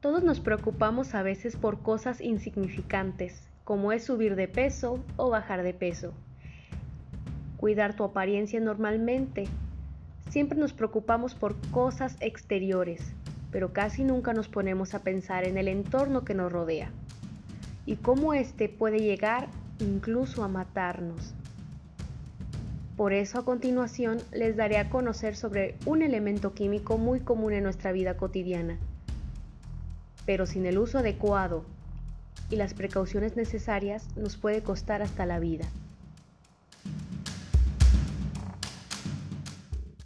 Todos nos preocupamos a veces por cosas insignificantes, como es subir de peso o bajar de peso. Cuidar tu apariencia normalmente. Siempre nos preocupamos por cosas exteriores, pero casi nunca nos ponemos a pensar en el entorno que nos rodea y cómo éste puede llegar incluso a matarnos. Por eso a continuación les daré a conocer sobre un elemento químico muy común en nuestra vida cotidiana, pero sin el uso adecuado y las precauciones necesarias nos puede costar hasta la vida.